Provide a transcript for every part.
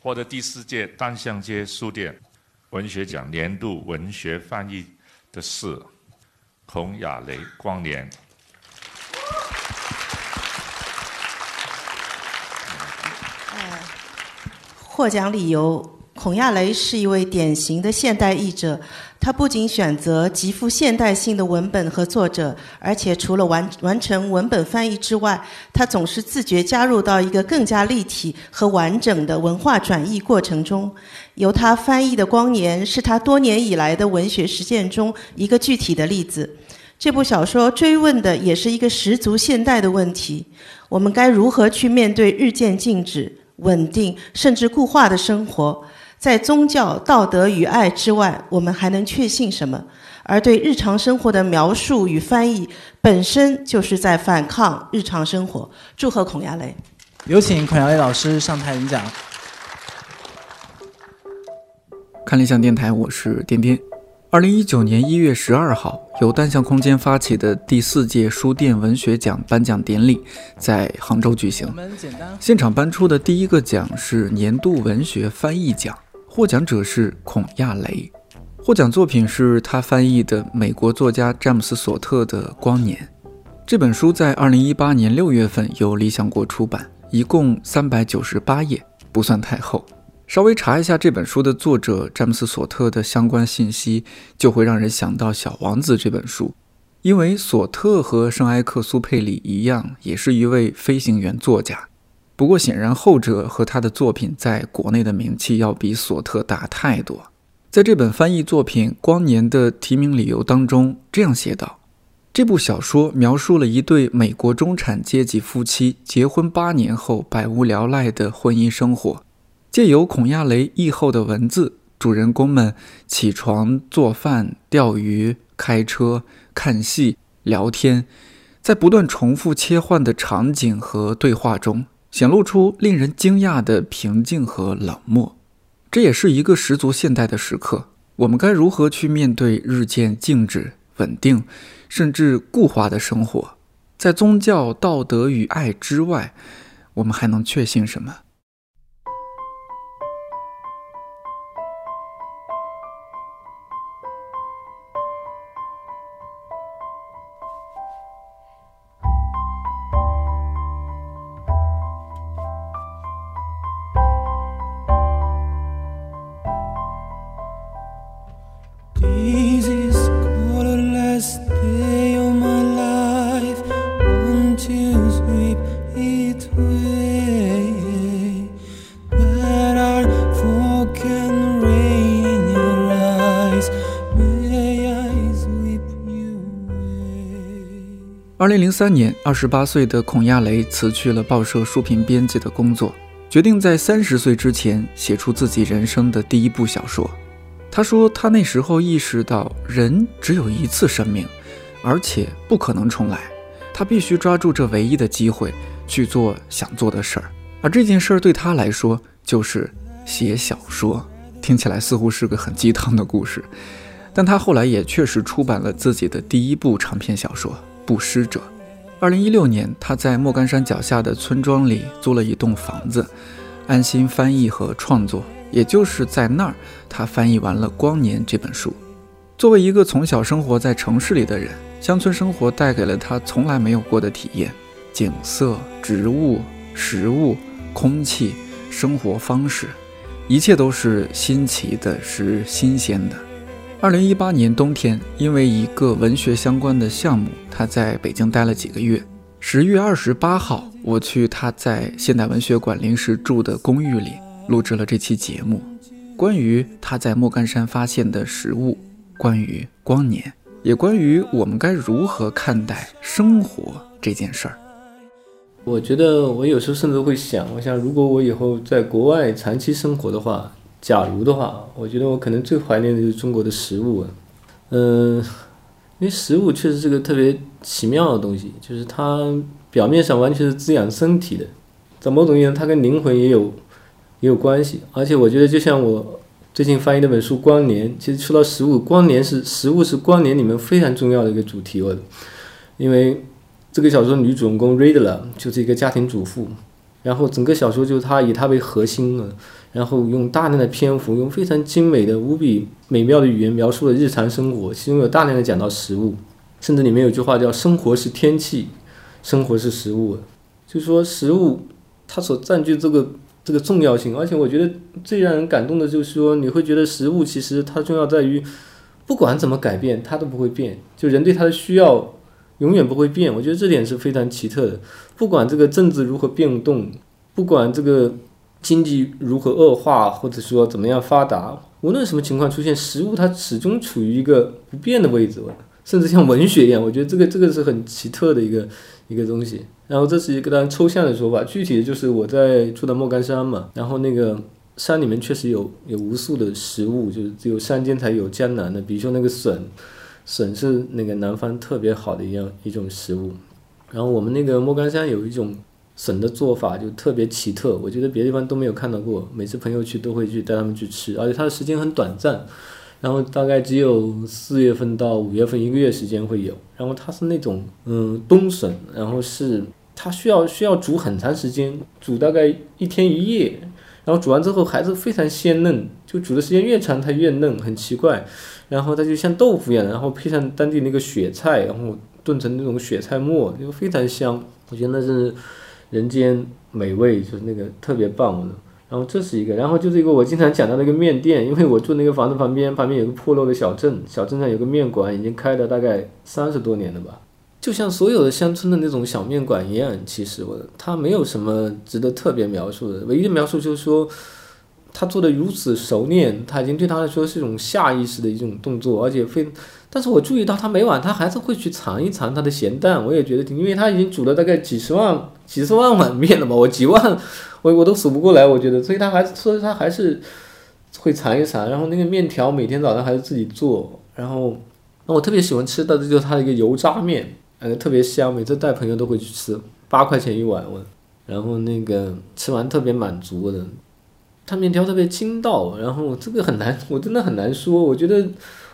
获得第四届单向街书店文学奖年度文学翻译的是孔雅雷《光年》。获奖理由：孔亚雷是一位典型的现代译者。他不仅选择极富现代性的文本和作者，而且除了完完成文本翻译之外，他总是自觉加入到一个更加立体和完整的文化转译过程中。由他翻译的《光年》是他多年以来的文学实践中一个具体的例子。这部小说追问的也是一个十足现代的问题：我们该如何去面对日渐静止？稳定甚至固化的生活，在宗教、道德与爱之外，我们还能确信什么？而对日常生活的描述与翻译，本身就是在反抗日常生活。祝贺孔亚雷！有请孔亚雷老师上台演讲。看理想电台，我是颠颠。二零一九年一月十二号，由单向空间发起的第四届书店文学奖颁奖典礼在杭州举行。现场颁出的第一个奖是年度文学翻译奖，获奖者是孔亚雷。获奖作品是他翻译的美国作家詹姆斯·索特的《光年》。这本书在二零一八年六月份由理想国出版，一共三百九十八页，不算太厚。稍微查一下这本书的作者詹姆斯·索特的相关信息，就会让人想到《小王子》这本书，因为索特和圣埃克苏佩里一样，也是一位飞行员作家。不过，显然后者和他的作品在国内的名气要比索特大太多。在这本翻译作品《光年》的提名理由当中，这样写道：这部小说描述了一对美国中产阶级夫妻结婚八年后百无聊赖的婚姻生活。借由孔亚雷译后的文字，主人公们起床、做饭、钓鱼、开车、看戏、聊天，在不断重复切换的场景和对话中，显露出令人惊讶的平静和冷漠。这也是一个十足现代的时刻。我们该如何去面对日渐静止、稳定，甚至固化的生活？在宗教、道德与爱之外，我们还能确信什么？零零三年，二十八岁的孔亚雷辞去了报社书评编辑的工作，决定在三十岁之前写出自己人生的第一部小说。他说，他那时候意识到人只有一次生命，而且不可能重来，他必须抓住这唯一的机会去做想做的事儿。而这件事儿对他来说就是写小说。听起来似乎是个很鸡汤的故事，但他后来也确实出版了自己的第一部长篇小说。布施者。二零一六年，他在莫干山脚下的村庄里租了一栋房子，安心翻译和创作。也就是在那儿，他翻译完了《光年》这本书。作为一个从小生活在城市里的人，乡村生活带给了他从来没有过的体验：景色、植物、食物、空气、生活方式，一切都是新奇的，是新鲜的。二零一八年冬天，因为一个文学相关的项目，他在北京待了几个月。十月二十八号，我去他在现代文学馆临时住的公寓里录制了这期节目，关于他在莫干山发现的食物，关于光年，也关于我们该如何看待生活这件事儿。我觉得我有时候甚至会想，我想如果我以后在国外长期生活的话。假如的话，我觉得我可能最怀念的就是中国的食物，嗯，因为食物确实是个特别奇妙的东西，就是它表面上完全是滋养身体的，在某种意义上，它跟灵魂也有也有关系。而且我觉得，就像我最近翻译那本书《光年》，其实说到食物，光年是食物是光年里面非常重要的一个主题。我因为这个小说女主人公 Radler 就是一个家庭主妇，然后整个小说就是她以她为核心了，然后用大量的篇幅，用非常精美的、无比美妙的语言描述了日常生活，其中有大量的讲到食物，甚至里面有句话叫“生活是天气，生活是食物”，就说食物它所占据这个这个重要性，而且我觉得最让人感动的就是说，你会觉得食物其实它重要在于，不管怎么改变，它都不会变，就人对它的需要。永远不会变，我觉得这点是非常奇特的。不管这个政治如何变动，不管这个经济如何恶化，或者说怎么样发达，无论什么情况出现，食物它始终处于一个不变的位置。甚至像文学一样，我觉得这个这个是很奇特的一个一个东西。然后这是一个当然抽象的说法，具体的就是我在住的莫干山嘛，然后那个山里面确实有有无数的食物，就是只有山间才有江南的，比如说那个笋。笋是那个南方特别好的一样一种食物，然后我们那个莫干山有一种笋的做法就特别奇特，我觉得别的地方都没有看到过。每次朋友去都会去带他们去吃，而且它的时间很短暂，然后大概只有四月份到五月份一个月时间会有。然后它是那种嗯冬笋，然后是它需要需要煮很长时间，煮大概一天一夜，然后煮完之后还是非常鲜嫩，就煮的时间越长它越嫩，很奇怪。然后它就像豆腐一样，然后配上当地那个雪菜，然后炖成那种雪菜末，就非常香。我觉得那是人间美味，就是那个特别棒的。然后这是一个，然后就是一个我经常讲到那个面店，因为我住那个房子旁边，旁边有个破落的小镇，小镇上有个面馆，已经开了大概三十多年了吧。就像所有的乡村的那种小面馆一样，其实我它没有什么值得特别描述的，唯一的描述就是说。他做的如此熟练，他已经对他来说是一种下意识的一种动作，而且非。但是我注意到他每晚他还是会去尝一尝他的咸蛋，我也觉得挺，因为他已经煮了大概几十万、几十万碗面了嘛，我几万，我我都数不过来，我觉得，所以他还所以他还是会尝一尝。然后那个面条每天早上还是自己做，然后那我特别喜欢吃的这就是他的一个油炸面，呃，特别香，每次带朋友都会去吃，八块钱一碗，我，然后那个吃完特别满足的。他面条特别筋道，然后这个很难，我真的很难说。我觉得，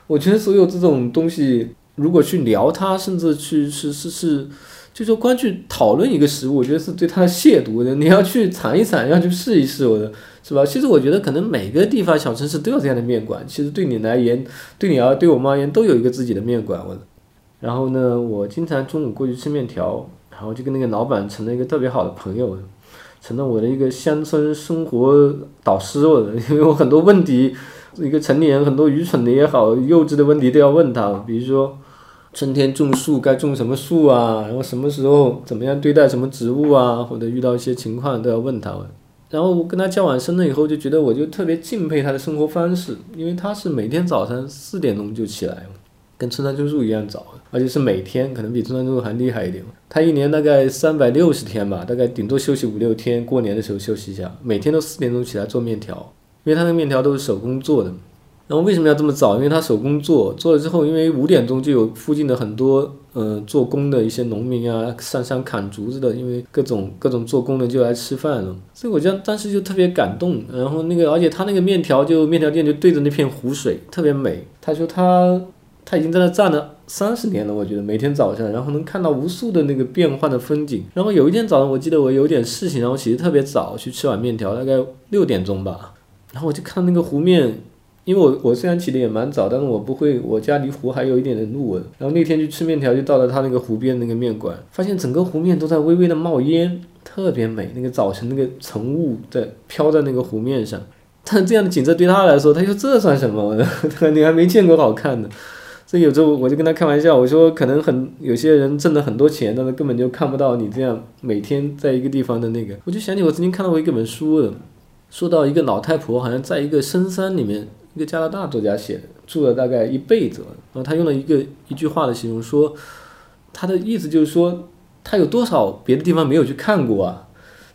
我觉得所有这种东西，如果去聊它，甚至去是是是，就说光去讨论一个食物，我觉得是对它的亵渎的。你要去尝一尝，要去试一试，我的是吧？其实我觉得可能每个地方小城市都有这样的面馆。其实对你来言，对你而对我们而言，都有一个自己的面馆。我的，然后呢，我经常中午过去吃面条，然后就跟那个老板成了一个特别好的朋友。成了我的一个乡村生活导师，我的，因为我很多问题，一个成年人很多愚蠢的也好，幼稚的问题都要问他，比如说春天种树该种什么树啊，然后什么时候怎么样对待什么植物啊，或者遇到一些情况都要问他。然后我跟他交往深了以后，就觉得我就特别敬佩他的生活方式，因为他是每天早上四点钟就起来。跟村上春树一样早，而且是每天，可能比村上春树还厉害一点。他一年大概三百六十天吧，大概顶多休息五六天，过年的时候休息一下。每天都四点钟起来做面条，因为他那个面条都是手工做的。然后为什么要这么早？因为他手工做，做了之后，因为五点钟就有附近的很多呃做工的一些农民啊上山砍竹子的，因为各种各种做工的就来吃饭了。所以我当当时就特别感动。然后那个，而且他那个面条就面条店就对着那片湖水，特别美。他说他。他已经在那站了三十年了，我觉得每天早上，然后能看到无数的那个变幻的风景。然后有一天早上，我记得我有点事情，然后起得特别早去吃碗面条，大概六点钟吧。然后我就看那个湖面，因为我我虽然起的也蛮早，但是我不会，我家离湖还有一点的路。然后那天去吃面条，就到了他那个湖边那个面馆，发现整个湖面都在微微的冒烟，特别美。那个早晨那个晨雾在飘在那个湖面上，但这样的景色对他来说，他说这算什么？你还没见过好看的。所以有时候我就跟他开玩笑，我说可能很有些人挣了很多钱，但是根本就看不到你这样每天在一个地方的那个。我就想起我曾经看到过一本书，说到一个老太婆好像在一个深山里面，一个加拿大作家写的，住了大概一辈子。然后他用了一个一句话的形容，说他的意思就是说，他有多少别的地方没有去看过啊？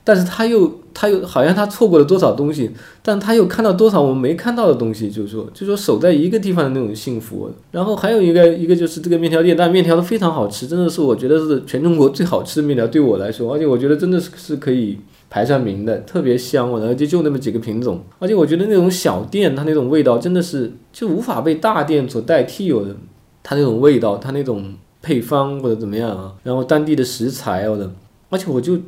但是他又，他又好像他错过了多少东西，但他又看到多少我们没看到的东西，就是说，就说守在一个地方的那种幸福。然后还有一个，一个就是这个面条店，但面条都非常好吃，真的是我觉得是全中国最好吃的面条，对我来说，而且我觉得真的是是可以排上名的，特别香。而且就就那么几个品种，而且我觉得那种小店它那种味道真的是就无法被大店所代替。有的，它那种味道，它那种配方或者怎么样啊，然后当地的食材，我的，而且我就。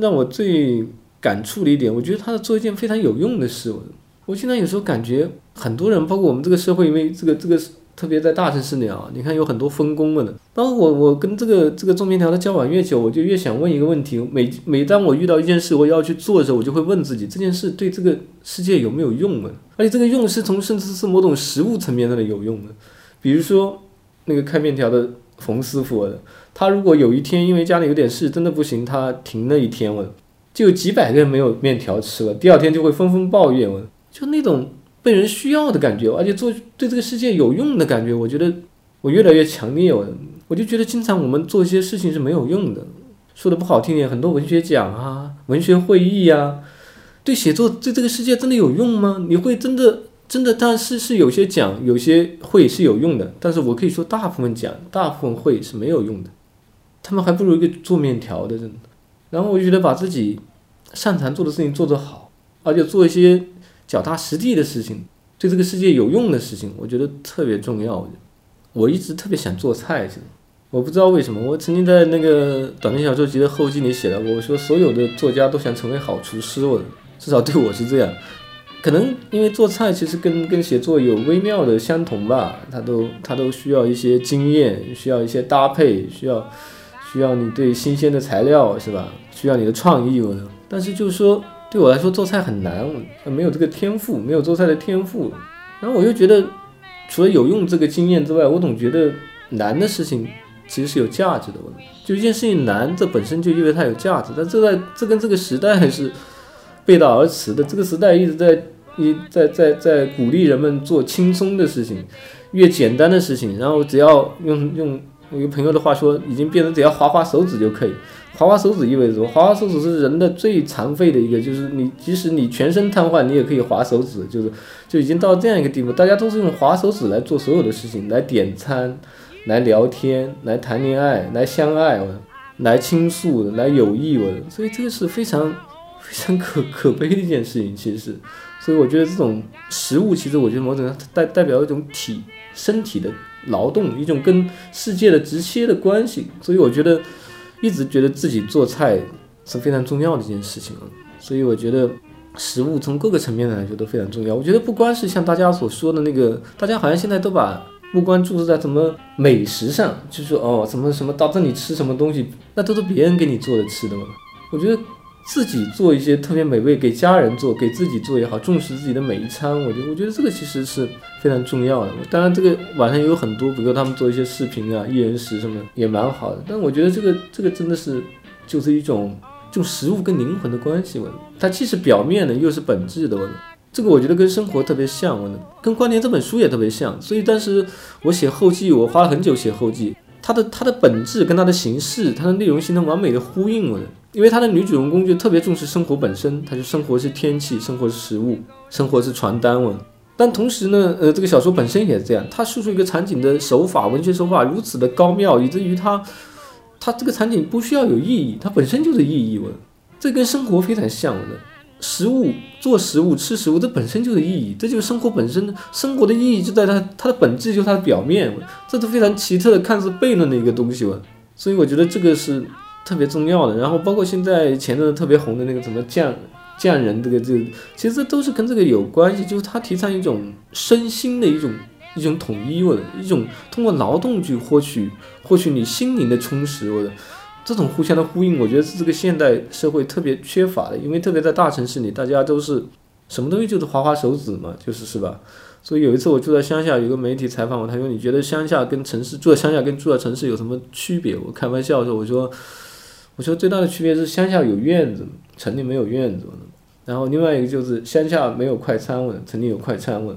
让我最感触的一点，我觉得他在做一件非常有用的事。我我现在有时候感觉很多人，包括我们这个社会，因为这个这个特别在大城市里啊，你看有很多分工了的。当我我跟这个这个做面条的交往越久，我就越想问一个问题：每每当我遇到一件事我要去做的时候，我就会问自己，这件事对这个世界有没有用啊？而且这个用是从甚至是某种实物层面上的有用的。比如说那个开面条的冯师傅，他如果有一天因为家里有点事真的不行，他停了一天了，就有几百个人没有面条吃了，第二天就会纷纷抱怨了。就那种被人需要的感觉，而且做对这个世界有用的感觉，我觉得我越来越强烈。我我就觉得经常我们做一些事情是没有用的。说的不好听点，很多文学奖啊、文学会议啊，对写作对这个世界真的有用吗？你会真的真的？但是是有些奖、有些会是有用的，但是我可以说大部分奖、大部分会是没有用的。他们还不如一个做面条的人。然后我就觉得把自己擅长做的事情做得好，而且做一些。脚踏实地的事情，对这个世界有用的事情，我觉得特别重要。我一直特别想做菜，其实我不知道为什么。我曾经在那个短篇小说集的后记里写到过，我说所有的作家都想成为好厨师，我至少对我是这样。可能因为做菜其实跟跟写作有微妙的相同吧，它都它都需要一些经验，需要一些搭配，需要需要你对新鲜的材料是吧？需要你的创意，我但是就是说。对我来说做菜很难，没有这个天赋，没有做菜的天赋。然后我又觉得，除了有用这个经验之外，我总觉得难的事情其实是有价值的。就一件事情难，这本身就意味它有价值。但这在这跟这个时代是背道而驰的。这个时代一直在一在在在鼓励人们做轻松的事情，越简单的事情，然后只要用用我一个朋友的话说，已经变成只要划划手指就可以。划划手指意味着什么？划划手指是人的最残废的一个，就是你即使你全身瘫痪，你也可以划手指，就是就已经到这样一个地步。大家都是用划手指来做所有的事情，来点餐，来聊天，来谈恋爱，来相爱，来倾诉，来友谊，我所以这个是非常非常可可悲的一件事情。其实，所以我觉得这种食物，其实我觉得某种上代代表一种体身体的劳动，一种跟世界的直接的关系。所以我觉得。一直觉得自己做菜是非常重要的一件事情啊，所以我觉得食物从各个层面来说都非常重要。我觉得不光是像大家所说的那个，大家好像现在都把目光注视在什么美食上，就是哦什么什么到这里吃什么东西，那都是别人给你做的吃的嘛。我觉得。自己做一些特别美味，给家人做，给自己做也好，重视自己的每一餐，我觉得，我觉得这个其实是非常重要的。当然，这个网上也有很多，比如说他们做一些视频啊，一人食什么也蛮好的。但我觉得这个这个真的是就是一种就食物跟灵魂的关系，我它既是表面的，又是本质的。我这个我觉得跟生活特别像，我跟关联这本书也特别像。所以当时我写后记，我花了很久写后记，它的它的本质跟它的形式，它的内容形成完美的呼应，了。因为他的女主人公就特别重视生活本身，她就生活是天气，生活是食物，生活是传单文。但同时呢，呃，这个小说本身也是这样，它叙述一个场景的手法，文学手法如此的高妙，以至于它，它这个场景不需要有意义，它本身就是意义文。这跟生活非常像的，食物做食物吃食物，这本身就是意义，这就是生活本身。生活的意义就在它它的本质，就是它的表面，这都非常奇特的，看似悖论的一个东西吧。所以我觉得这个是。特别重要的，然后包括现在前阵子特别红的那个什么匠匠人，这个这个，其实都是跟这个有关系，就是他提倡一种身心的一种一种统一，或者一种通过劳动去获取获取你心灵的充实，或者这种互相的呼应，我觉得是这个现代社会特别缺乏的，因为特别在大城市里，大家都是什么东西就是划划手指嘛，就是是吧？所以有一次我住在乡下，有个媒体采访我，他说你觉得乡下跟城市住在乡下跟住在城市有什么区别？我开玩笑说，我说。我说最大的区别是乡下有院子，城里没有院子。然后另外一个就是乡下没有快餐问，城里有快餐问。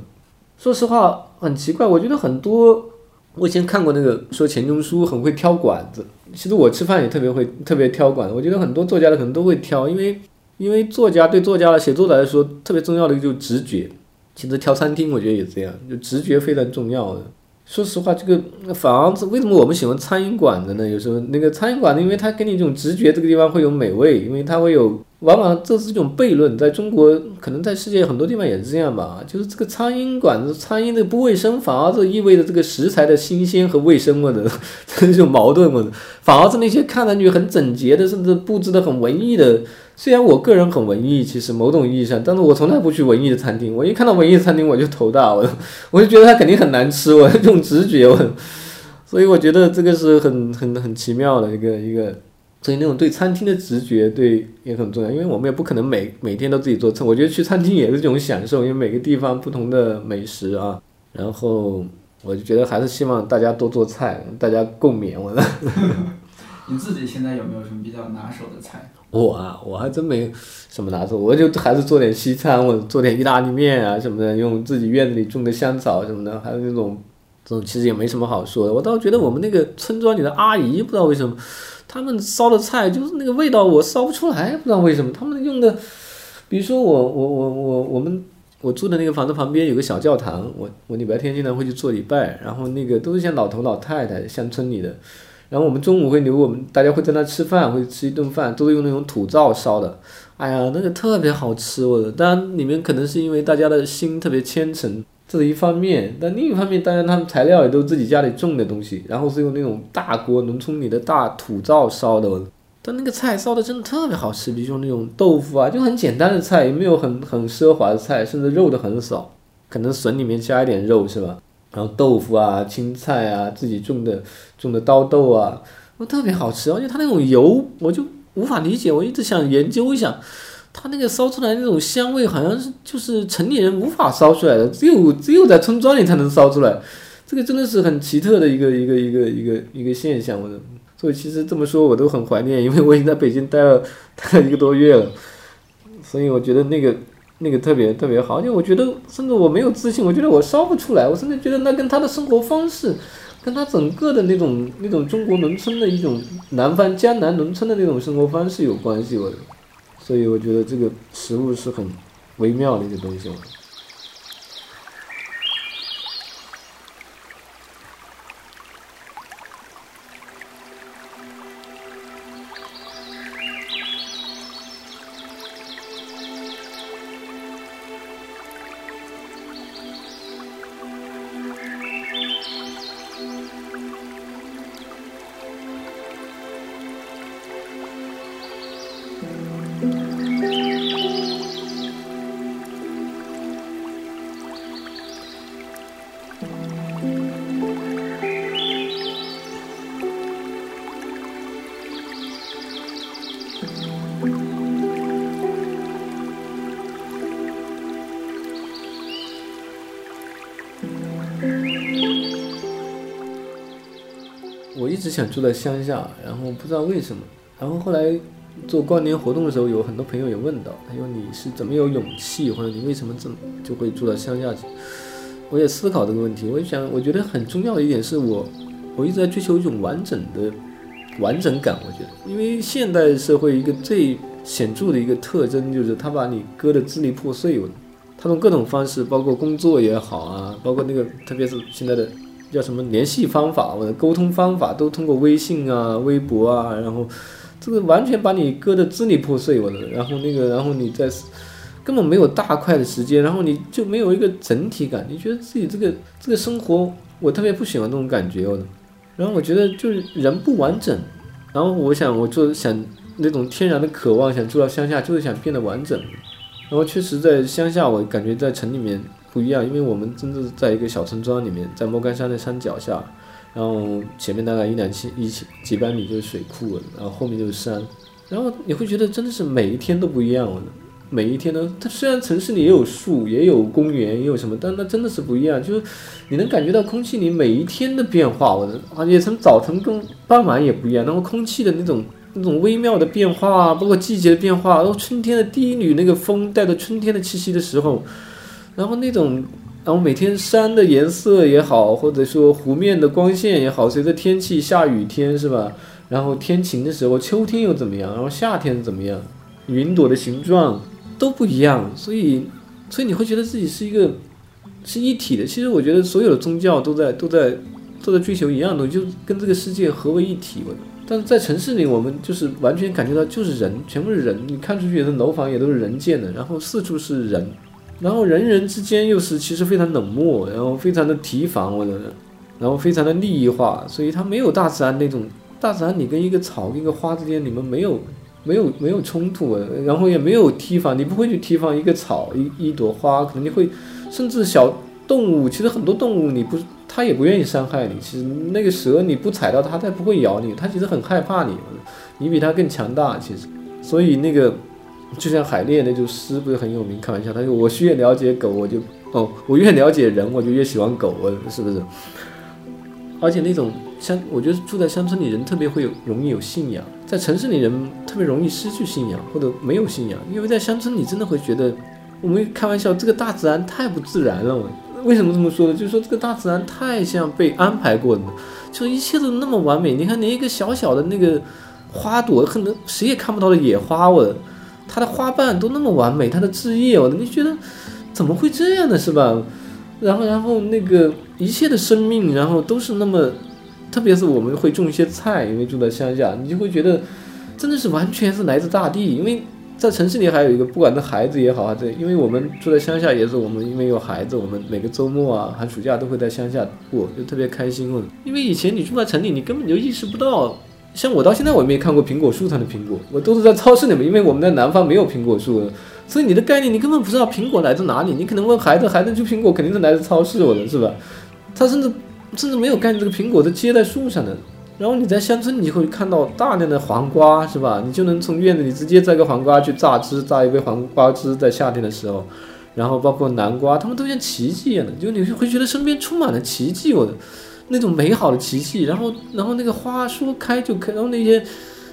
说实话很奇怪，我觉得很多我以前看过那个说钱钟书很会挑馆子，其实我吃饭也特别会特别挑馆子。我觉得很多作家的可能都会挑，因为因为作家对作家的写作来说特别重要的一个就是直觉。其实挑餐厅我觉得也这样，就直觉非常重要的。说实话，这个反而是为什么我们喜欢餐饮馆子呢？有时候那个餐饮馆子，因为它给你一种直觉，这个地方会有美味，因为它会有往往这是一种悖论，在中国可能在世界很多地方也是这样吧，就是这个苍蝇馆子苍蝇的不卫生，反而是意味着这个食材的新鲜和卫生嘛的这种矛盾嘛，反而是那些看上去很整洁的，甚至布置的很文艺的，虽然我个人很文艺，其实某种意义上，但是我从来不去文艺的餐厅，我一看到文艺的餐厅我就头大，我我就觉得它肯定很难吃，我这种直觉，我，所以我觉得这个是很很很奇妙的一个一个。所以那种对餐厅的直觉对也很重要，因为我们也不可能每每天都自己做菜。我觉得去餐厅也是一种享受，因为每个地方不同的美食啊。然后我就觉得还是希望大家多做菜，大家共勉。我的。你自己现在有没有什么比较拿手的菜？我啊，我还真没什么拿手，我就还是做点西餐，或者做点意大利面啊什么的，用自己院子里种的香草什么的，还有那种这种其实也没什么好说的。我倒觉得我们那个村庄里的阿姨，不知道为什么。他们烧的菜就是那个味道，我烧不出来，不知道为什么。他们用的，比如说我我我我我们我住的那个房子旁边有个小教堂，我我礼拜天经常会去做礼拜，然后那个都是些老头老太太，乡村里的。然后我们中午会留我们大家会在那吃饭，会吃一顿饭，都是用那种土灶烧的。哎呀，那个特别好吃，我的。当然里面可能是因为大家的心特别虔诚。这是一方面，但另一方面，当然他们材料也都自己家里种的东西，然后是用那种大锅农村里的大土灶烧的，但那个菜烧的真的特别好吃，比如说那种豆腐啊，就很简单的菜，也没有很很奢华的菜，甚至肉的很少，可能笋里面加一点肉是吧？然后豆腐啊、青菜啊，自己种的种的刀豆啊，我特别好吃，而且它那种油我就无法理解，我一直想研究一下。它那个烧出来那种香味，好像是就是城里人无法烧出来的，只有只有在村庄里才能烧出来。这个真的是很奇特的一个 一个一个一个一个现象。我所以其实这么说我都很怀念，因为我已经在北京待了待了一个多月了。所以我觉得那个那个特别特别好，而且我觉得甚至我没有自信，我觉得我烧不出来。我甚至觉得那跟他的生活方式，跟他整个的那种那种中国农村的一种南方江南农村的那种生活方式有关系。我。所以我觉得这个食物是很微妙的一个东西。住在乡下，然后不知道为什么，然后后来做过年活动的时候，有很多朋友也问到，他说你是怎么有勇气，或者你为什么这么就会住到乡下去？我也思考这个问题，我就想，我觉得很重要的一点是我，我一直在追求一种完整的完整感。我觉得，因为现代社会一个最显著的一个特征就是他把你割得支离破碎，他用各种方式，包括工作也好啊，包括那个特别是现在的。叫什么联系方法我的沟通方法都通过微信啊、微博啊，然后这个完全把你割得支离破碎，我的，然后那个，然后你在根本没有大块的时间，然后你就没有一个整体感，你觉得自己这个这个生活，我特别不喜欢这种感觉，我的，然后我觉得就是人不完整，然后我想我就想那种天然的渴望，想住到乡下，就是想变得完整，然后确实在乡下，我感觉在城里面。不一样，因为我们真的在一个小村庄里面，在莫干山的山脚下，然后前面大概一两千一千几百米就是水库，然后后面就是山，然后你会觉得真的是每一天都不一样了。每一天呢，它虽然城市里也有树，也有公园，也有什么，但那真的是不一样，就是你能感觉到空气里每一天的变化，我的而且从早晨跟傍晚也不一样，然后空气的那种那种微妙的变化，包括季节的变化，然后春天的第一缕那个风带着春天的气息的时候。然后那种，然后每天山的颜色也好，或者说湖面的光线也好，随着天气，下雨天是吧？然后天晴的时候，秋天又怎么样？然后夏天怎么样？云朵的形状都不一样，所以，所以你会觉得自己是一个是一体的。其实我觉得所有的宗教都在都在都在追求一样东西，就跟这个世界合为一体。但是在城市里，我们就是完全感觉到就是人，全部是人。你看出去的楼房也都是人建的，然后四处是人，然后人人之间又是其实非常冷漠，然后非常的提防，我的，然后非常的利益化，所以它没有大自然那种。大自然，你跟一个草、跟一个花之间，你们没有、没有、没有冲突，然后也没有提防，你不会去提防一个草、一一朵花，可能你会，甚至小动物，其实很多动物你不，它也不愿意伤害你。其实那个蛇，你不踩到它，它不会咬你，它其实很害怕你，你比它更强大。其实，所以那个就像海涅那首诗不是很有名？开玩笑，他说我越了解狗，我就哦，我越了解人，我就越喜欢狗，我是不是？而且那种。乡，我觉得住在乡村里人特别会有容易有信仰，在城市里人特别容易失去信仰或者没有信仰，因为在乡村里真的会觉得，我们开玩笑，这个大自然太不自然了。为什么这么说呢？就是说这个大自然太像被安排过的，就一切都那么完美。你看连一个小小的那个花朵，可能谁也看不到的野花，我它的花瓣都那么完美，它的枝叶，我你觉得怎么会这样呢？是吧？然后，然后那个一切的生命，然后都是那么。特别是我们会种一些菜，因为住在乡下，你就会觉得真的是完全是来自大地。因为在城市里还有一个，不管是孩子也好啊，这因为我们住在乡下也是我们因为有孩子，我们每个周末啊、寒暑假都会在乡下过，就特别开心。因为以前你住在城里，你根本就意识不到。像我到现在我也没看过苹果树上的苹果，我都是在超市里面，因为我们在南方没有苹果树，所以你的概念你根本不知道苹果来自哪里。你可能问孩子，孩子就苹果肯定是来自超市，我的是吧？他甚至。甚至没有干这个苹果都结在树上的，然后你在乡村，你会看到大量的黄瓜，是吧？你就能从院子里直接摘个黄瓜去榨汁，榨一杯黄瓜汁，在夏天的时候，然后包括南瓜，它们都像奇迹一样的，就你会觉得身边充满了奇迹，我的那种美好的奇迹。然后，然后那个花说开就开，然后那些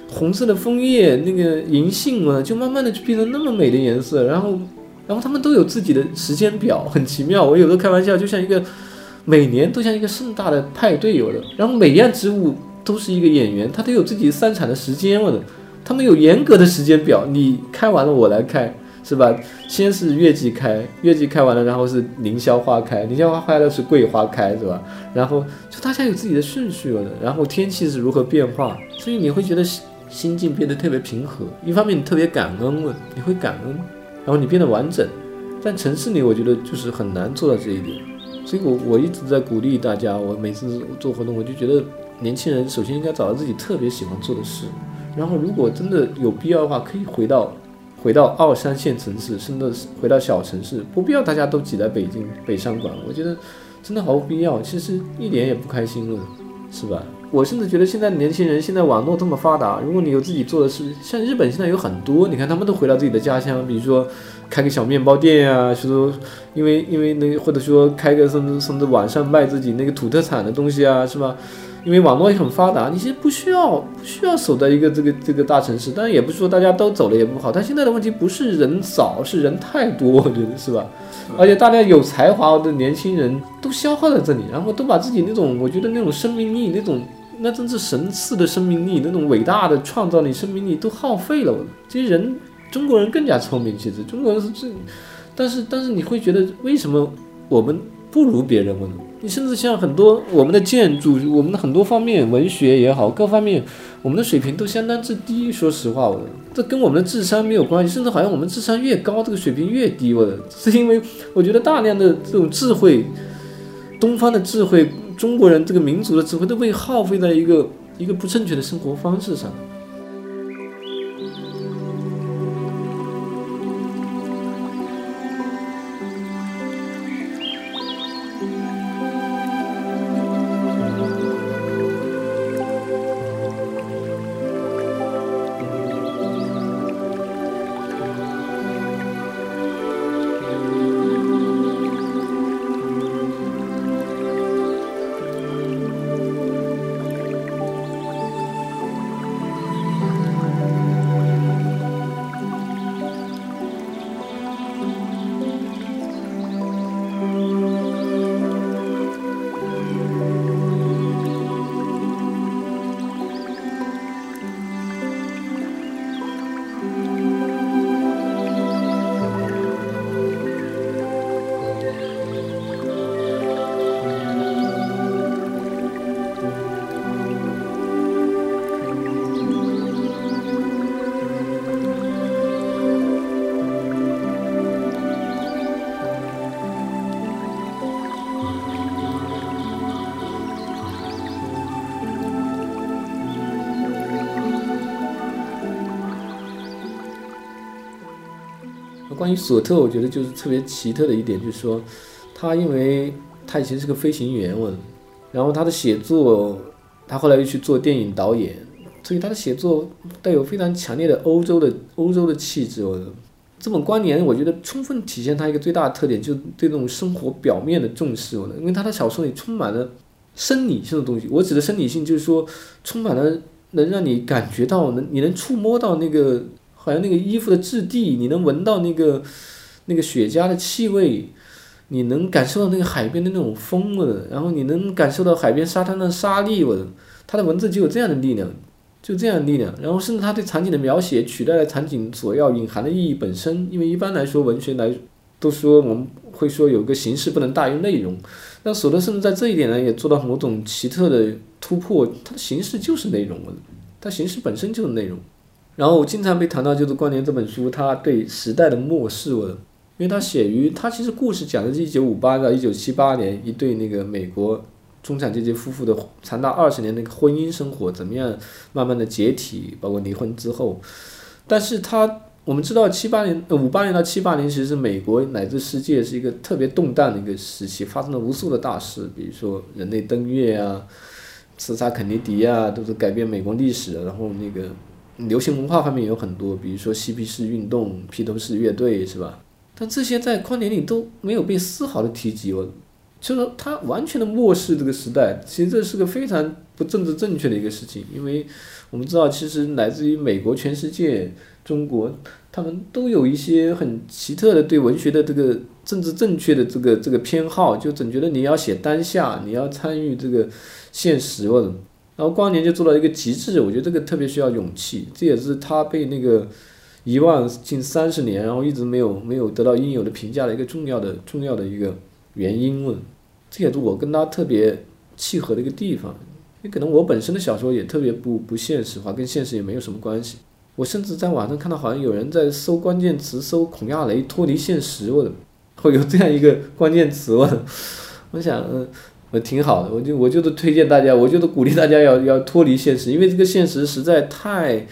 红色的枫叶，那个银杏啊，就慢慢的就变成那么美的颜色。然后，然后他们都有自己的时间表，很奇妙。我有时候开玩笑，就像一个。每年都像一个盛大的派对有的，然后每样植物都是一个演员，他都有自己生产的时间了的，他们有严格的时间表，你开完了我来开，是吧？先是月季开，月季开完了，然后是凌霄花开，凌霄花开了是桂花开，是吧？然后就大家有自己的顺序了的，然后天气是如何变化，所以你会觉得心心境变得特别平和，一方面你特别感恩了，你会感恩，然后你变得完整，但城市里我觉得就是很难做到这一点。所以，我我一直在鼓励大家。我每次做活动，我就觉得年轻人首先应该找到自己特别喜欢做的事，然后如果真的有必要的话，可以回到回到二三线城市，甚至回到小城市，不必要大家都挤在北京北上广。我觉得真的毫无必要，其实一点也不开心了，是吧？我甚至觉得现在年轻人，现在网络这么发达，如果你有自己做的事，像日本现在有很多，你看他们都回到自己的家乡，比如说。开个小面包店呀，说，因为因为那或者说开个甚至甚至网上卖自己那个土特产的东西啊，是吧？因为网络也很发达，你其实不需要不需要守在一个这个这个大城市，当然也不是说大家都走了也不好，但现在的问题不是人少，是人太多，我觉得是吧？而且大家有才华的年轻人都消耗在这里，然后都把自己那种我觉得那种生命力，那种那真是神赐的生命力，那种伟大的创造力生命力都耗费了，这些人。中国人更加聪明，其实中国人是最，但是但是你会觉得为什么我们不如别人呢？你甚至像很多我们的建筑，我们的很多方面，文学也好，各方面我们的水平都相当之低。说实话，我这跟我们的智商没有关系，甚至好像我们智商越高，这个水平越低。我是因为我觉得大量的这种智慧，东方的智慧，中国人这个民族的智慧都被耗费在一个一个不正确的生活方式上。关于索特，我觉得就是特别奇特的一点，就是说他因为他以前是个飞行员，我，然后他的写作，他后来又去做电影导演，所以他的写作带有非常强烈的欧洲的欧洲的气质，我。这本光年，我觉得充分体现他一个最大的特点，就是对这种生活表面的重视。我因为他的小说里充满了生理性的东西。我指的生理性，就是说充满了能让你感觉到，能你能触摸到那个，好像那个衣服的质地，你能闻到那个那个雪茄的气味，你能感受到那个海边的那种风了，然后你能感受到海边沙滩的沙粒了。他的文字就有这样的力量。就这样力量，然后甚至他对场景的描写取代了场景所要隐含的意义本身。因为一般来说，文学来都说我们会说有个形式不能大于内容，那索德甚至在这一点呢也做到某种奇特的突破。它的形式就是内容，它形式本身就是内容。然后我经常被谈到就是《关联》这本书，它对时代的漠视了，因为它写于它其实故事讲的是一九五八到一九七八年一对那个美国。中产阶级夫妇的长达二十年那个婚姻生活怎么样？慢慢的解体，包括离婚之后。但是他我们知道，七八年呃五八年到七八年，其实是美国乃至世界是一个特别动荡的一个时期，发生了无数的大事，比如说人类登月啊，刺杀肯尼迪啊，都是改变美国历史。然后那个流行文化方面有很多，比如说嬉皮士运动、披头士乐队，是吧？但这些在宽年里都没有被丝毫的提及。我。就是他完全的漠视这个时代，其实这是个非常不政治正确的一个事情，因为我们知道，其实来自于美国、全世界、中国，他们都有一些很奇特的对文学的这个政治正确的这个这个偏好，就总觉得你要写当下，你要参与这个现实或者，然后光年就做到一个极致，我觉得这个特别需要勇气，这也是他被那个遗忘近三十年，然后一直没有没有得到应有的评价的一个重要的重要的一个。原因问，这也是我跟他特别契合的一个地方。也可能我本身的小说也特别不不现实化，跟现实也没有什么关系。我甚至在网上看到，好像有人在搜关键词，搜孔亚雷脱离现实，我的会有这样一个关键词，我我想，嗯，我挺好的。我就我就是推荐大家，我就是鼓励大家要要脱离现实，因为这个现实实在太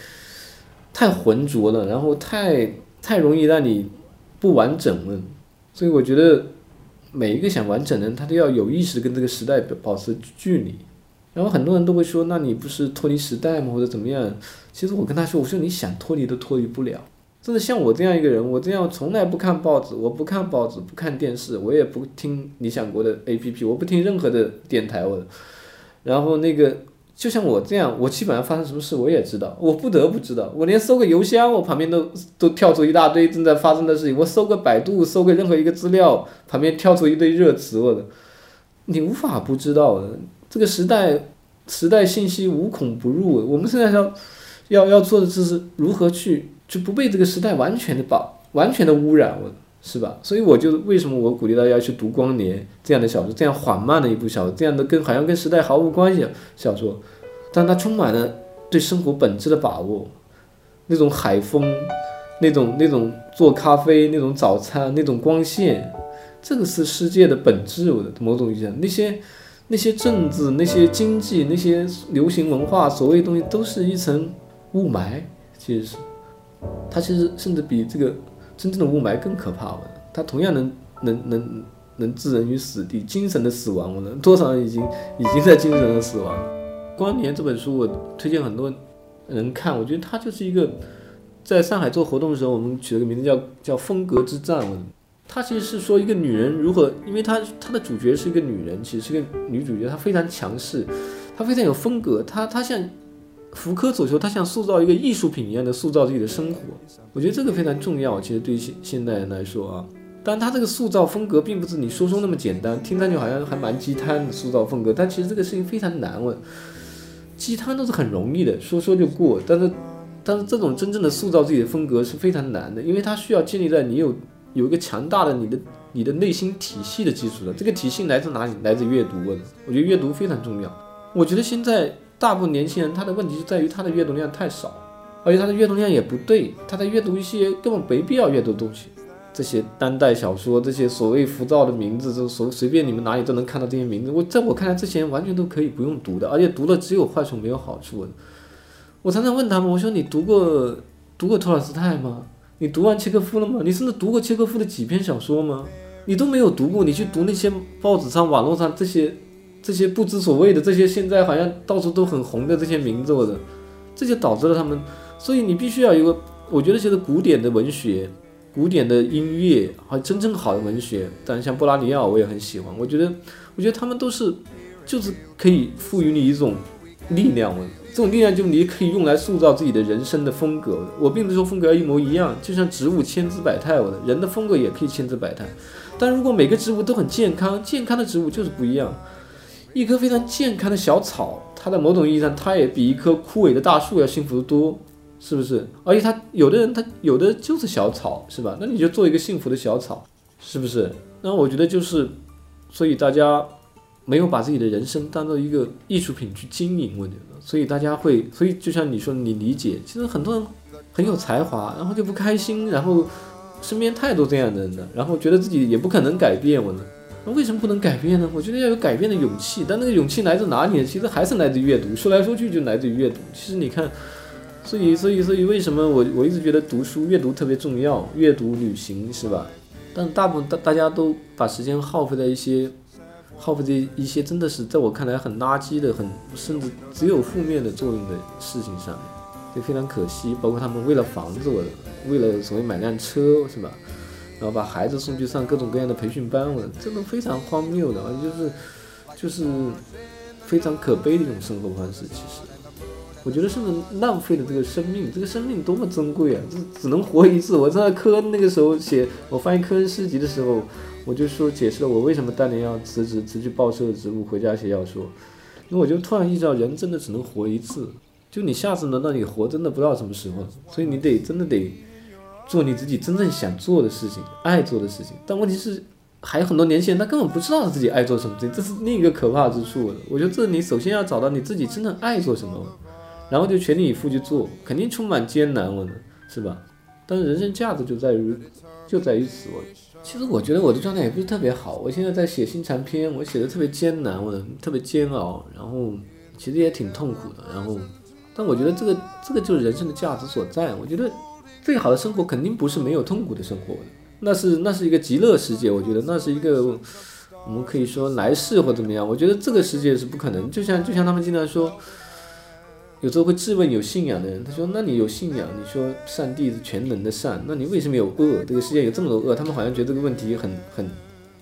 太浑浊了，然后太太容易让你不完整了。所以我觉得。每一个想完整的人，他都要有意识的跟这个时代保持距离。然后很多人都会说：“那你不是脱离时代吗？或者怎么样？”其实我跟他说：“我说你想脱离都脱离不了。真的像我这样一个人，我这样从来不看报纸，我不看报纸，不看电视，我也不听理想国的 APP，我不听任何的电台。我，然后那个。”就像我这样，我基本上发生什么事我也知道，我不得不知道。我连搜个邮箱，我旁边都都跳出一大堆正在发生的事情。我搜个百度，搜个任何一个资料，旁边跳出一堆热词，我的，你无法不知道的。这个时代，时代信息无孔不入。我们现在要要要做的就是如何去就不被这个时代完全的把完全的污染，我。是吧？所以我就为什么我鼓励大家去读《光年》这样的小说，这样缓慢的一部小说，这样的跟好像跟时代毫无关系的小说，但它充满了对生活本质的把握，那种海风，那种那种做咖啡，那种早餐，那种光线，这个是世界的本质。我的某种意义上，那些那些政治、那些经济、那些流行文化，所谓东西，都是一层雾霾。其实是，它其实甚至比这个。真正的雾霾更可怕了，它同样能能能能置人于死地，精神的死亡我能。多少人已经已经在精神的死亡。《光年》这本书我推荐很多人看，我觉得它就是一个在上海做活动的时候，我们取了个名字叫叫风格之战。它其实是说一个女人如何，因为它它的主角是一个女人，其实是个女主角，她非常强势，她非常有风格，她她像。福柯所求，他像塑造一个艺术品一样的塑造自己的生活，我觉得这个非常重要。其实对于现现代人来说啊，但他这个塑造风格并不是你说说那么简单，听上去好像还蛮鸡汤的塑造风格，但其实这个事情非常难。问鸡汤都是很容易的，说说就过，但是但是这种真正的塑造自己的风格是非常难的，因为它需要建立在你有有一个强大的你的你的内心体系的基础上。这个体系来自哪里？来自阅读。我觉得阅读非常重要。我觉得现在。大部分年轻人他的问题就在于他的阅读量太少，而且他的阅读量也不对，他在阅读一些根本没必要阅读的东西，这些当代小说，这些所谓浮躁的名字，就随随便你们哪里都能看到这些名字。我在我看来，这些人完全都可以不用读的，而且读了只有坏处没有好处。我常常问他们，我说你读过读过托尔斯泰吗？你读完契诃夫了吗？你甚至读过契诃夫的几篇小说吗？你都没有读过，你去读那些报纸上、网络上这些这些不知所谓的这些现在好像到处都很红的这些名字我的，这就导致了他们。所以你必须要有个，我觉得现在古典的文学、古典的音乐，还有真正好的文学，但像波拉尼奥我也很喜欢。我觉得，我觉得他们都是，就是可以赋予你一种力量。这种力量就你可以用来塑造自己的人生的风格。我并不是说风格要一模一样，就像植物千姿百态，我的人的风格也可以千姿百态。但如果每个植物都很健康，健康的植物就是不一样。一棵非常健康的小草，它在某种意义上，它也比一棵枯萎的大树要幸福的多，是不是？而且它有的人，他有的就是小草，是吧？那你就做一个幸福的小草，是不是？那我觉得就是，所以大家。没有把自己的人生当做一个艺术品去经营，我觉得，所以大家会，所以就像你说，你理解，其实很多人很有才华，然后就不开心，然后身边太多这样的人了，然后觉得自己也不可能改变，我呢，那为什么不能改变呢？我觉得要有改变的勇气，但那个勇气来自哪里呢？其实还是来自阅读，说来说去就来自于阅读。其实你看，所以，所以，所以为什么我我一直觉得读书阅读特别重要，阅读旅行是吧？但大部分大大家都把时间耗费在一些。耗费这一些真的是在我看来很垃圾的、很甚至只有负面的作用的事情上面，就非常可惜。包括他们为了房子，我为了所谓买辆车，是吧？然后把孩子送去上各种各样的培训班，我这都非常荒谬的，就是就是非常可悲的一种生活方式。其实，我觉得甚至浪费了这个生命，这个生命多么珍贵啊！这只能活一次。我在科恩那个时候写我翻译科恩诗集的时候。我就说解释了我为什么当年要辞职，辞去报社的职务，回家写小说。因为我就突然意识到，人真的只能活一次，就你下次轮到你活，真的不知道什么时候。所以你得真的得做你自己真正想做的事情，爱做的事情。但问题是，还有很多年轻人他根本不知道自己爱做什么，这这是另一个可怕之处。我觉得这你首先要找到你自己真正爱做什么，然后就全力以赴去做，肯定充满艰难，我呢，是吧？但是人生价值就在于就在于此，我。其实我觉得我的状态也不是特别好，我现在在写新长篇，我写的特别艰难，我特别煎熬，然后其实也挺痛苦的，然后，但我觉得这个这个就是人生的价值所在。我觉得最好的生活肯定不是没有痛苦的生活，那是那是一个极乐世界，我觉得那是一个我们可以说来世或怎么样，我觉得这个世界是不可能。就像就像他们经常说。有时候会质问有信仰的人，他说：“那你有信仰？你说上帝是全能的善，那你为什么有恶？这个世界有这么多恶？他们好像觉得这个问题很很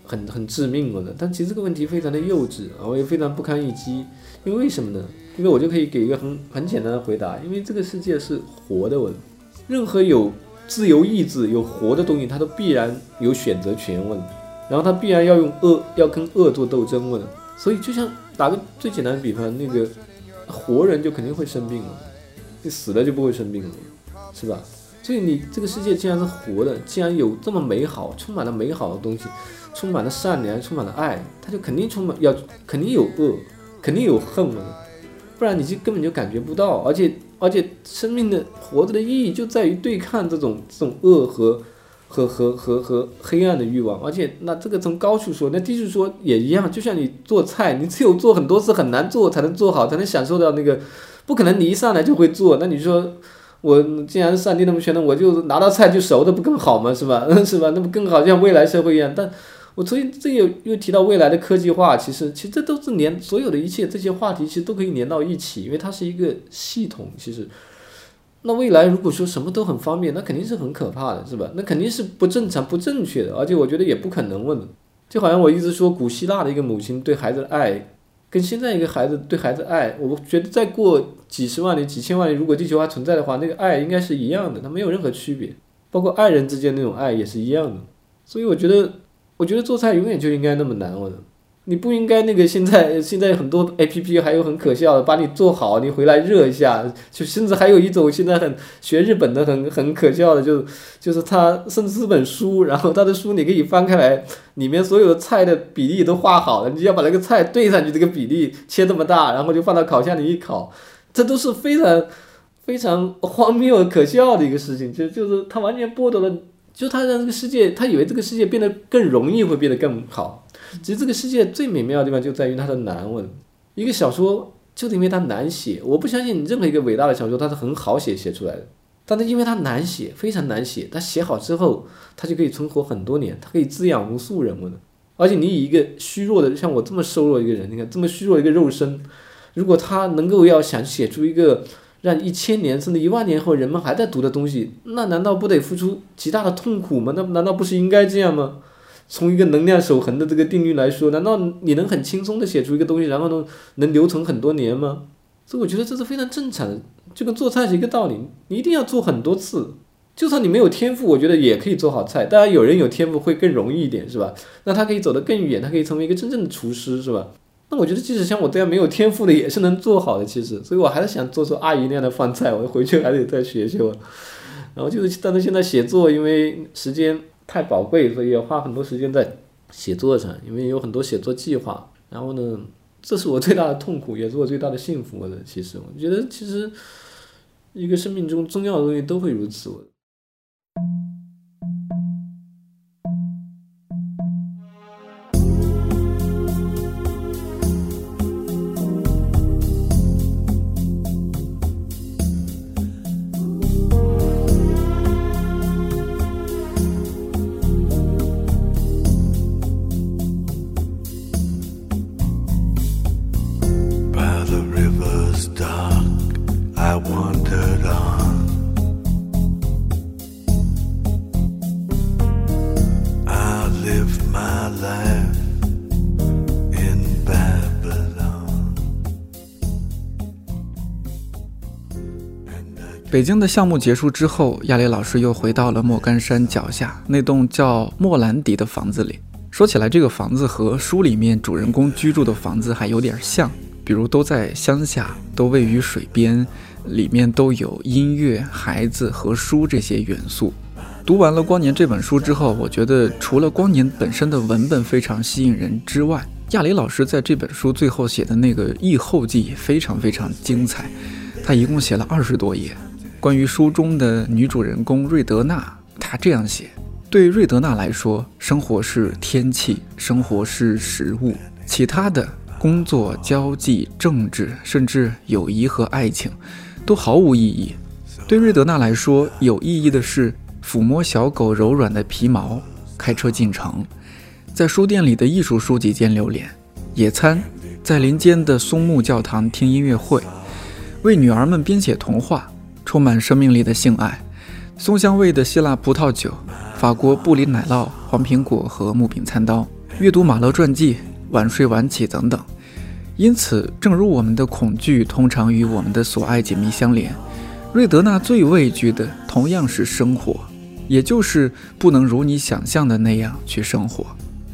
很很致命了的。但其实这个问题非常的幼稚，然后也非常不堪一击。因为为什么呢？因为我就可以给一个很很简单的回答：因为这个世界是活的，我任何有自由意志、有活的东西，它都必然有选择权，问，然后它必然要用恶，要跟恶做斗争，问。所以就像打个最简单的比方，那个。活人就肯定会生病了，你死了就不会生病了，是吧？所以你这个世界既然是活的，既然有这么美好、充满了美好的东西，充满了善良、充满了爱，它就肯定充满要肯定有恶，肯定有恨了，不然你就根本就感觉不到。而且而且生命的活着的意义就在于对抗这种这种恶和。和和和和黑暗的欲望，而且那这个从高处说，那低处说也一样。就像你做菜，你只有做很多次很难做才能做好，才能享受到那个，不可能你一上来就会做。那你说我既然上帝那么全能，我就拿到菜就熟的不更好吗？是吧？是吧？那不更好，像未来社会一样。但我所以这又又提到未来的科技化，其实其实这都是连所有的一切这些话题其实都可以连到一起，因为它是一个系统，其实。那未来如果说什么都很方便，那肯定是很可怕的，是吧？那肯定是不正常、不正确的，而且我觉得也不可能问。就好像我一直说，古希腊的一个母亲对孩子的爱，跟现在一个孩子对孩子爱，我觉得再过几十万年、几千万年，如果地球还存在的话，那个爱应该是一样的，它没有任何区别。包括爱人之间那种爱也是一样的。所以我觉得，我觉得做菜永远就应该那么难，我的。你不应该那个现在 现在很多 A P P 还有很可笑的，把你做好，你回来热一下，就甚至还有一种现在很学日本的很很可笑的，就就是他甚至是本书，然后他的书你可以翻开来，里面所有的菜的比例都画好了，你要把那个菜对上去，这个比例切这么大，然后就放到烤箱里一烤，这都是非常非常荒谬可笑的一个事情，就就是他完全剥夺了，就他让这个世界，他以为这个世界变得更容易，会变得更好。其实这个世界最美妙的地方就在于它的难。问一个小说，就是因为它难写。我不相信你任何一个伟大的小说它是很好写写出来的。但是因为它难写，非常难写，它写好之后，它就可以存活很多年，它可以滋养无数人物的。而且你以一个虚弱的，像我这么瘦弱一个人，你看这么虚弱一个肉身，如果他能够要想写出一个让一千年甚至一万年后人们还在读的东西，那难道不得付出极大的痛苦吗？那难道不是应该这样吗？从一个能量守恒的这个定律来说，难道你能很轻松的写出一个东西，然后呢能留存很多年吗？所以我觉得这是非常正常的，就跟做菜是一个道理，你一定要做很多次。就算你没有天赋，我觉得也可以做好菜。当然，有人有天赋会更容易一点，是吧？那他可以走得更远，他可以成为一个真正的厨师，是吧？我觉得，即使像我这样没有天赋的，也是能做好的。其实，所以我还是想做出阿姨那样的饭菜。我回去还得再学学。然后就是，但是现在写作，因为时间太宝贵，所以要花很多时间在写作上。因为有很多写作计划。然后呢，这是我最大的痛苦，也是我最大的幸福的。其实，我觉得，其实一个生命中重要的东西都会如此。北京的项目结束之后，亚雷老师又回到了莫干山脚下那栋叫莫兰迪的房子里。说起来，这个房子和书里面主人公居住的房子还有点像，比如都在乡下，都位于水边，里面都有音乐、孩子和书这些元素。读完了《光年》这本书之后，我觉得除了《光年》本身的文本非常吸引人之外，亚雷老师在这本书最后写的那个译后记也非常非常精彩。他一共写了二十多页。关于书中的女主人公瑞德娜，她这样写：对瑞德娜来说，生活是天气，生活是食物，其他的工作、交际、政治，甚至友谊和爱情，都毫无意义。对瑞德娜来说，有意义的是抚摸小狗柔软的皮毛，开车进城，在书店里的艺术书籍间流连，野餐，在林间的松木教堂听音乐会，为女儿们编写童话。充满生命力的性爱，松香味的希腊葡萄酒，法国布里奶酪、黄苹果和木柄餐刀，阅读马勒传记，晚睡晚起等等。因此，正如我们的恐惧通常与我们的所爱紧密相连，瑞德纳最畏惧的同样是生活，也就是不能如你想象的那样去生活。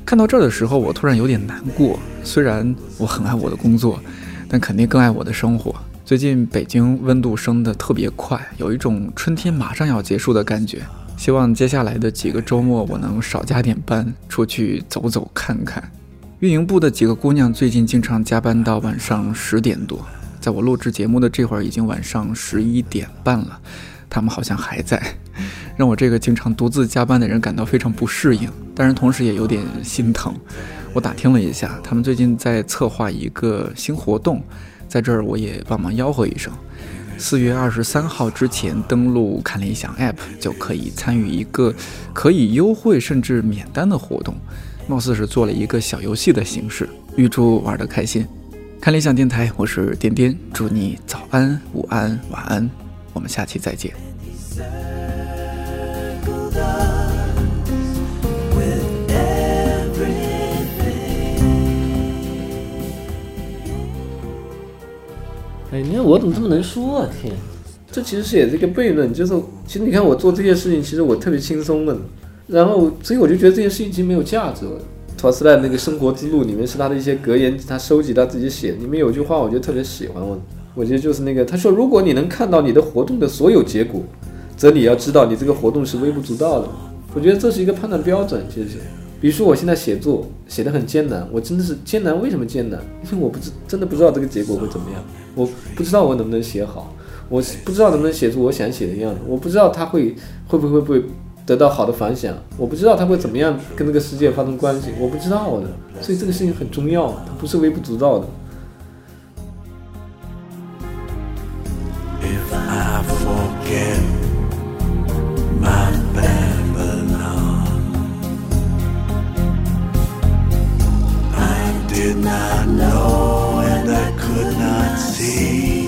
看到这儿的时候，我突然有点难过。虽然我很爱我的工作，但肯定更爱我的生活。最近北京温度升得特别快，有一种春天马上要结束的感觉。希望接下来的几个周末我能少加点班，出去走走看看。运营部的几个姑娘最近经常加班到晚上十点多，在我录制节目的这会儿已经晚上十一点半了，她们好像还在，让我这个经常独自加班的人感到非常不适应，但是同时也有点心疼。我打听了一下，他们最近在策划一个新活动。在这儿，我也帮忙吆喝一声：四月二十三号之前登录看理想 App，就可以参与一个可以优惠甚至免单的活动。貌似是做了一个小游戏的形式，预祝玩得开心。看理想电台，我是颠颠，祝你早安、午安、晚安，我们下期再见。你看我怎么这么能说啊？天，这其实是也是一个悖论，就是其实你看我做这件事情，其实我特别轻松的，然后所以我就觉得这件事情其实没有价值了。托斯泰那个生活之路里面是他的一些格言，他收集他自己写，里面有句话我就特别喜欢，我我觉得就是那个他说，如果你能看到你的活动的所有结果，则你要知道你这个活动是微不足道的。我觉得这是一个判断标准，其实。比如说我现在写作写得很艰难，我真的是艰难。为什么艰难？因为我不知真的不知道这个结果会怎么样，我不知道我能不能写好，我不知道能不能写出我想写的样子，我不知道他会会不会不会得到好的反响，我不知道他会怎么样跟这个世界发生关系，我不知道的，所以这个事情很重要，它不是微不足道的。Did not know. sei.